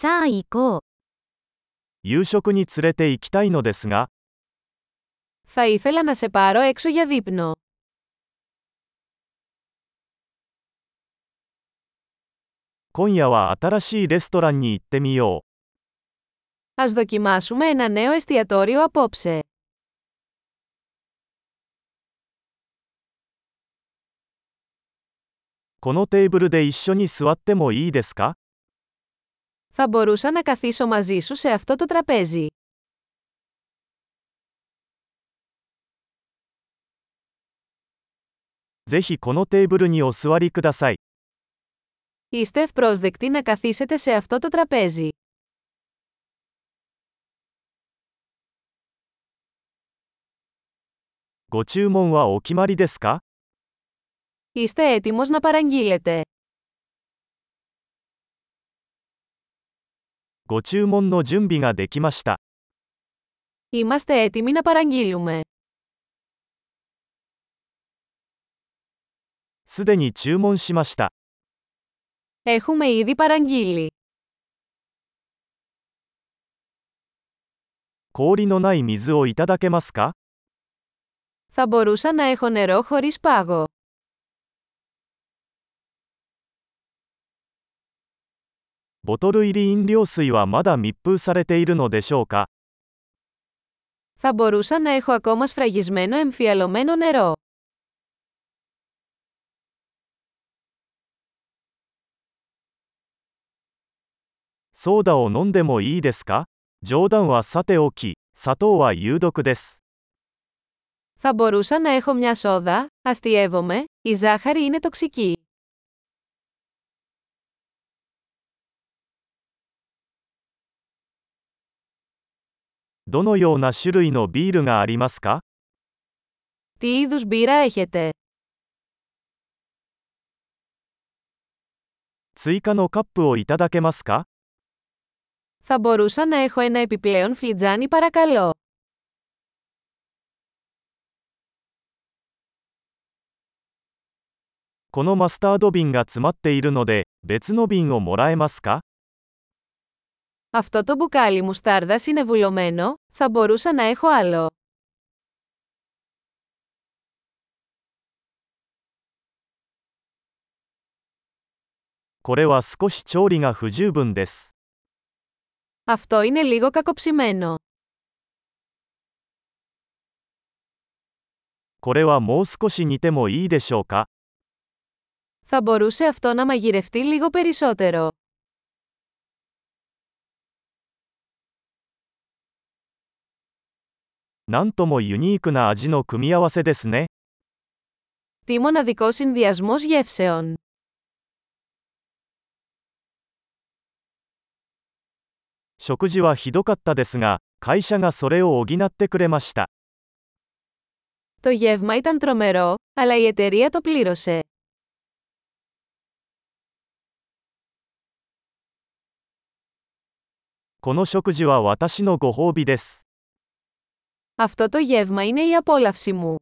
さあ行こう。夕食に連れて行きたいのですが、 Θα ήθελα να σε πάρω έξω για δείπνο. 今夜は新しいレストランに行ってみよ Ας δοκιμάσουμε ένα νέο εστιατόριο απόψε. う。このテーブルで一緒に座ってもいいですか Θα μπορούσα να καθίσω μαζί σου σε αυτό το τραπέζι. Είστε ευπρόσδεκτοι να καθίσετε σε αυτό το τραπέζι. Είστε έτοιμος να παραγγείλετε. ご注文の準備ができました。 Είμαστε έτοιμοι να παραγγείλουμε. すでに注文しました。 Έχουμε ήδη παραγγείλει. 氷のない水をいただけますか Θα μπορούσα να έχω νερό χωρίς πάγο. ボトル入り飲料水はまだ密封されているのでしょうか Θα μπορούσα να έχω ακόμα σφραγισμένο εμφιαλωμένο νερό. ソーダを飲んでもいいですか冗談はさておき、砂糖は有毒です。 Θα μπορούσα να έχω μια σόδα, αστειεύομαι, η ζάχαρη είναι τοξική. どのような種類のビールがありますか Τι είδους μπύρα έχετε? 追加のカップをいただけますか Θα μπορούσα να έχω ένα επιπλέον φλιτζάνι παρακαλώ. このマスタード瓶が詰まっているので、別の瓶をもらえますか Αυτό το μπουκάλι μουστάρδας είναι βουλωμένο, θα μπορούσα να έχω άλλο. Αυτό είναι λίγο κακοψημένο. Θα μπορούσε αυτό να μαγειρευτεί λίγο περισσότερο. なんともユニークな味の組み合わせですね。 Τι μοναδικό συνδυασμός γεύσεων. 食事はひどかったですが、会社がそれを補ってくれました。 Το γεύμα ήταν τρομερό, αλλά η εταιρεία το πλήρωσε. この食事は私のご褒美です。 Αυτό το γεύμα είναι η απόλαυση μου.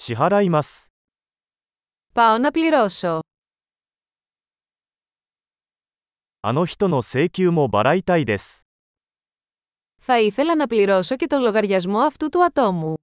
支払います。 Πάω να πληρώσω. あの人の請求も払いたいです。 Θα ήθελα να πληρώσω και τον λογαριασμό αυτού του ατόμου.